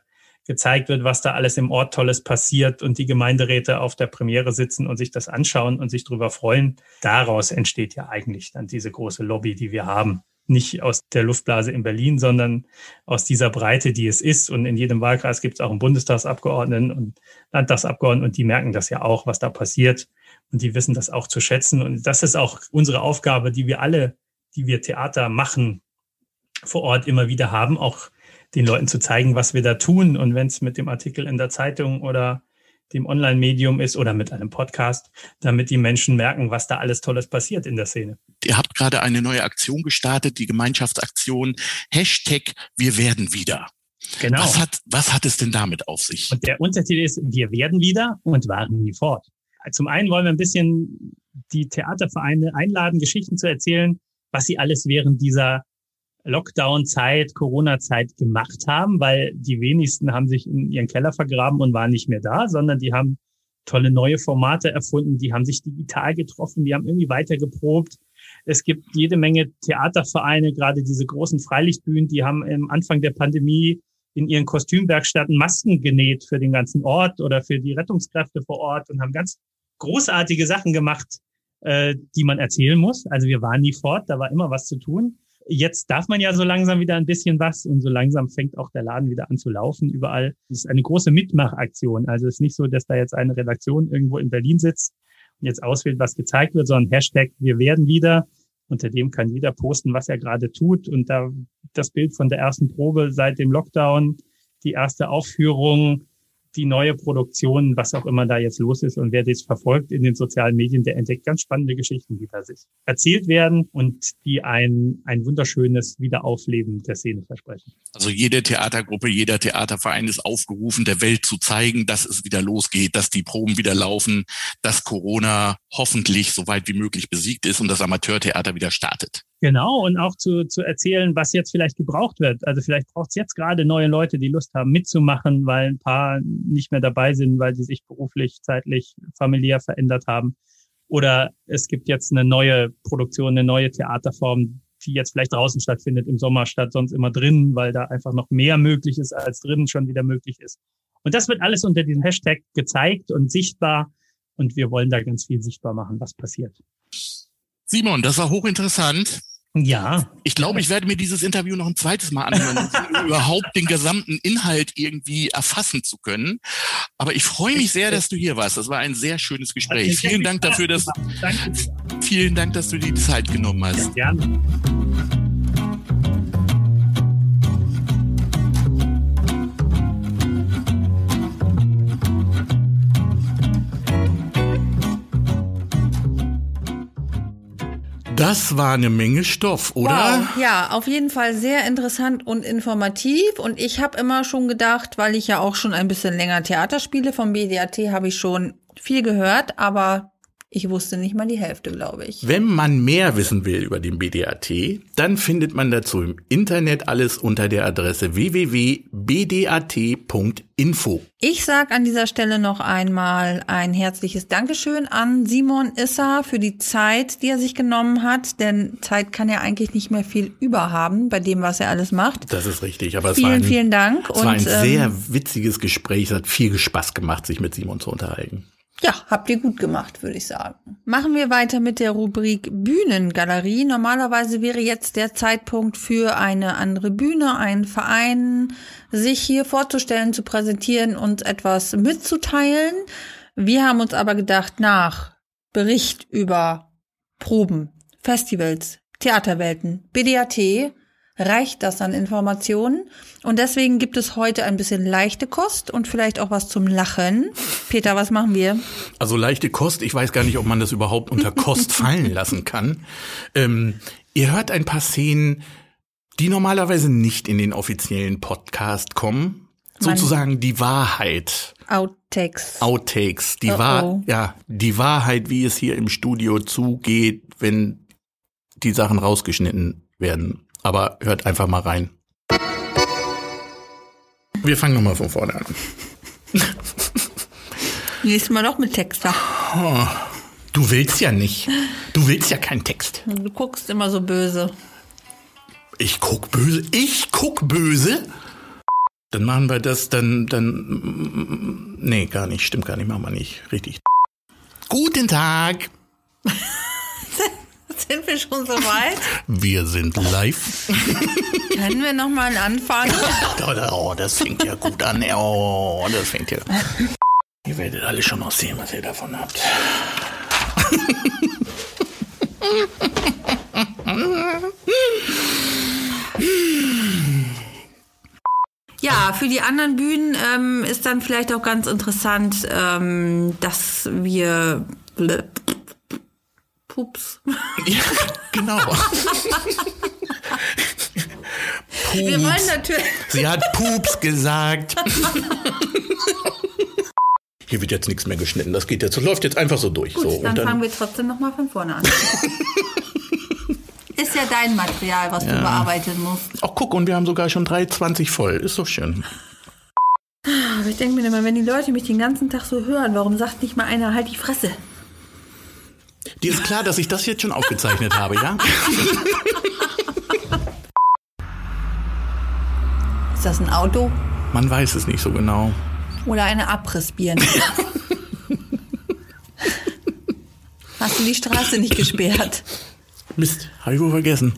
gezeigt wird, was da alles im Ort Tolles passiert und die Gemeinderäte auf der Premiere sitzen und sich das anschauen und sich darüber freuen. Daraus entsteht ja eigentlich dann diese große Lobby, die wir haben. Nicht aus der Luftblase in Berlin, sondern aus dieser Breite, die es ist. Und in jedem Wahlkreis gibt es auch einen Bundestagsabgeordneten und Landtagsabgeordneten und die merken das ja auch, was da passiert. Und die wissen das auch zu schätzen. Und das ist auch unsere Aufgabe, die wir alle, die wir Theater machen, vor Ort immer wieder haben, auch den Leuten zu zeigen, was wir da tun. Und wenn es mit dem Artikel in der Zeitung oder dem Online-Medium ist oder mit einem Podcast, damit die Menschen merken, was da alles Tolles passiert in der Szene. Ihr habt gerade eine neue Aktion gestartet, die Gemeinschaftsaktion Hashtag Wir werden wieder. Genau. Was hat, was hat es denn damit auf sich? Und der Untertitel ist Wir werden wieder und waren nie fort. Zum einen wollen wir ein bisschen die Theatervereine einladen, Geschichten zu erzählen, was sie alles während dieser Lockdown-Zeit, Corona-Zeit gemacht haben, weil die wenigsten haben sich in ihren Keller vergraben und waren nicht mehr da, sondern die haben tolle neue Formate erfunden, die haben sich digital getroffen, die haben irgendwie weiter geprobt. Es gibt jede Menge Theatervereine, gerade diese großen Freilichtbühnen, die haben am Anfang der Pandemie in ihren Kostümwerkstätten Masken genäht für den ganzen Ort oder für die Rettungskräfte vor Ort und haben ganz großartige Sachen gemacht, äh, die man erzählen muss. Also wir waren nie fort, da war immer was zu tun. Jetzt darf man ja so langsam wieder ein bisschen was und so langsam fängt auch der Laden wieder an zu laufen überall. Es ist eine große Mitmachaktion. Also es ist nicht so, dass da jetzt eine Redaktion irgendwo in Berlin sitzt und jetzt auswählt, was gezeigt wird, sondern Hashtag wir werden wieder. Unter dem kann jeder posten, was er gerade tut. Und da das Bild von der ersten Probe seit dem Lockdown, die erste Aufführung, die neue Produktion, was auch immer da jetzt los ist. Und wer das verfolgt in den sozialen Medien, der entdeckt ganz spannende Geschichten, die da erzählt werden und die ein, ein wunderschönes Wiederaufleben der Szene versprechen. Also jede Theatergruppe, jeder Theaterverein ist aufgerufen, der Welt zu zeigen, dass es wieder losgeht, dass die Proben wieder laufen, dass Corona hoffentlich so weit wie möglich besiegt ist und das Amateurtheater wieder startet. Genau, und auch zu, zu erzählen, was jetzt vielleicht gebraucht wird. Also vielleicht braucht es jetzt gerade neue Leute, die Lust haben mitzumachen, weil ein paar nicht mehr dabei sind, weil sie sich beruflich, zeitlich, familiär verändert haben. Oder es gibt jetzt eine neue Produktion, eine neue Theaterform, die jetzt vielleicht draußen stattfindet, im Sommer statt sonst immer drinnen, weil da einfach noch mehr möglich ist, als drinnen schon wieder möglich ist. Und das wird alles unter diesem Hashtag gezeigt und sichtbar. Und wir wollen da ganz viel sichtbar machen, was passiert. Simon, das war hochinteressant. Ja. Ich glaube, ich werde mir dieses Interview noch ein zweites Mal anhören, um überhaupt den gesamten Inhalt irgendwie erfassen zu können. Aber ich freue mich sehr, dass du hier warst. Das war ein sehr schönes Gespräch. Vielen Dank dafür, dass, vielen Dank, dass du dir die Zeit genommen hast. Ja, gerne. Das war eine Menge Stoff, oder? Wow. Ja, auf jeden Fall sehr interessant und informativ. Und ich habe immer schon gedacht, weil ich ja auch schon ein bisschen länger Theater spiele, vom BDAT habe ich schon viel gehört, aber ich wusste nicht mal die Hälfte, glaube ich. Wenn man mehr wissen will über den BDAT, dann findet man dazu im Internet alles unter der Adresse www.bdat.info. Ich sage an dieser Stelle noch einmal ein herzliches Dankeschön an Simon Issa für die Zeit, die er sich genommen hat, denn Zeit kann er eigentlich nicht mehr viel überhaben bei dem, was er alles macht. Das ist richtig, aber es vielen, war ein, vielen Dank. Es war ein Und, ähm, sehr witziges Gespräch, es hat viel Spaß gemacht, sich mit Simon zu unterhalten. Ja, habt ihr gut gemacht, würde ich sagen. Machen wir weiter mit der Rubrik Bühnengalerie. Normalerweise wäre jetzt der Zeitpunkt für eine andere Bühne, einen Verein, sich hier vorzustellen, zu präsentieren und etwas mitzuteilen. Wir haben uns aber gedacht, nach Bericht über Proben, Festivals, Theaterwelten, BDAT, reicht das an Informationen. Und deswegen gibt es heute ein bisschen leichte Kost und vielleicht auch was zum Lachen. Peter, was machen wir? Also leichte Kost, ich weiß gar nicht, ob man das überhaupt unter Kost fallen lassen kann. Ähm, ihr hört ein paar Szenen, die normalerweise nicht in den offiziellen Podcast kommen. Sozusagen die Wahrheit. Outtakes. Outtakes. Die Oh, Wahr, oh. ja, die Wahrheit, wie es hier im Studio zugeht, wenn die Sachen rausgeschnitten werden. Aber hört einfach mal rein. Wir fangen nochmal von vorne an. Nächstes Mal doch mit Text. da. Du willst ja nicht. Du willst ja keinen Text. Du guckst immer so böse. Ich guck böse. Ich guck böse? Dann machen wir das, dann, dann, nee, gar nicht, stimmt gar nicht, machen wir nicht, richtig. Guten Tag, Sind wir schon so weit? wir sind live. Können wir noch mal anfangen? Oh, das fängt ja gut an. Oh, das fängt ja. Ihr werdet alle schon noch sehen, was ihr davon habt. Ja, für die anderen Bühnen ähm, ist dann vielleicht auch ganz interessant, ähm, dass wir Pups. Ja, genau. Wir wollen Pups. natürlich. Sie hat Pups gesagt. Hier wird jetzt nichts mehr geschnitten. Das geht jetzt, das läuft jetzt einfach so durch. Gut, so. dann, fangen wir trotzdem noch mal von vorne an. ist ja dein Material, was du Ja. bearbeiten musst. Ach guck, und wir haben sogar schon 3,20 voll. Ist doch schön. Aber ich denke mir immer, wenn die Leute mich den ganzen Tag so hören, warum sagt nicht mal einer halt die Fresse? Dir ist klar, dass ich das jetzt schon aufgezeichnet habe, ja? Ist das ein Auto Man weiß es nicht so genau. oder eine Abrissbirne? Hast du die Straße nicht gesperrt? Mist, habe ich wohl vergessen.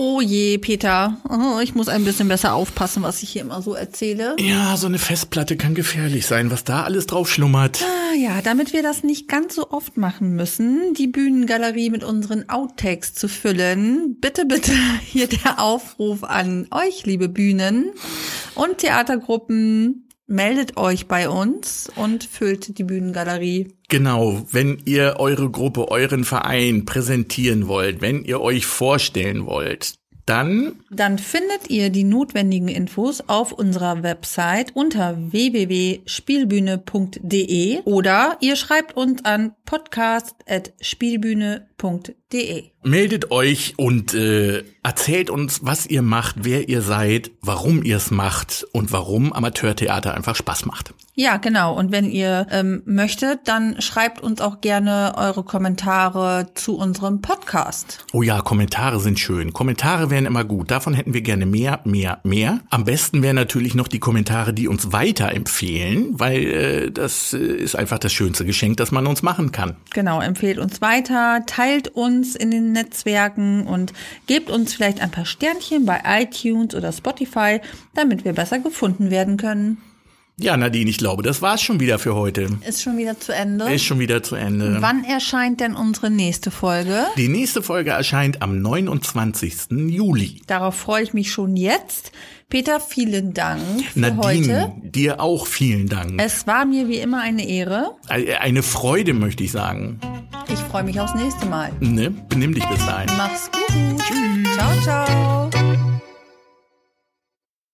Oh je, Peter. Oh, ich muss ein bisschen besser aufpassen, was ich hier immer so erzähle. Ja, so eine Festplatte kann gefährlich sein, was da alles drauf schlummert. Ah ja, damit wir das nicht ganz so oft machen müssen, die Bühnengalerie mit unseren Outtakes zu füllen, bitte, bitte hier der Aufruf an euch, liebe Bühnen und Theatergruppen. Meldet euch bei uns und füllt die Bühnengalerie. Genau, wenn ihr eure Gruppe, euren Verein präsentieren wollt, wenn ihr euch vorstellen wollt, dann Dann findet ihr die notwendigen Infos auf unserer Website unter www.spielbühne.de oder ihr schreibt uns an podcast.spielbühne.de. meldet euch und äh, erzählt uns, was ihr macht, wer ihr seid, warum ihr es macht und warum Amateurtheater einfach Spaß macht. Ja, genau. Und wenn ihr ähm, möchtet, dann schreibt uns auch gerne eure Kommentare zu unserem Podcast. Oh ja, Kommentare sind schön. Kommentare wären immer gut. Davon hätten wir gerne mehr, mehr, mehr. Am besten wären natürlich noch die Kommentare, die uns weiterempfehlen, weil äh, das äh, ist einfach das schönste Geschenk, das man uns machen kann. Genau, empfehlt uns weiter, teilt uns in den Netzwerken und gebt uns vielleicht ein paar Sternchen bei iTunes oder Spotify, damit wir besser gefunden werden können. Ja, Nadine, ich glaube, das war's schon wieder für heute. Ist schon wieder zu Ende. Ist schon wieder zu Ende. Wann erscheint denn unsere nächste Folge? Die nächste Folge erscheint am 29. Juli. Darauf freue ich mich schon jetzt. Peter, vielen Dank für Nadine, heute. dir auch vielen Dank. Es war mir wie immer eine Ehre. Eine Freude, möchte ich sagen. Ich freue mich aufs nächste Mal. Ne? Benimm dich bis dahin. Mach's gut. Tschüss. Ciao, ciao.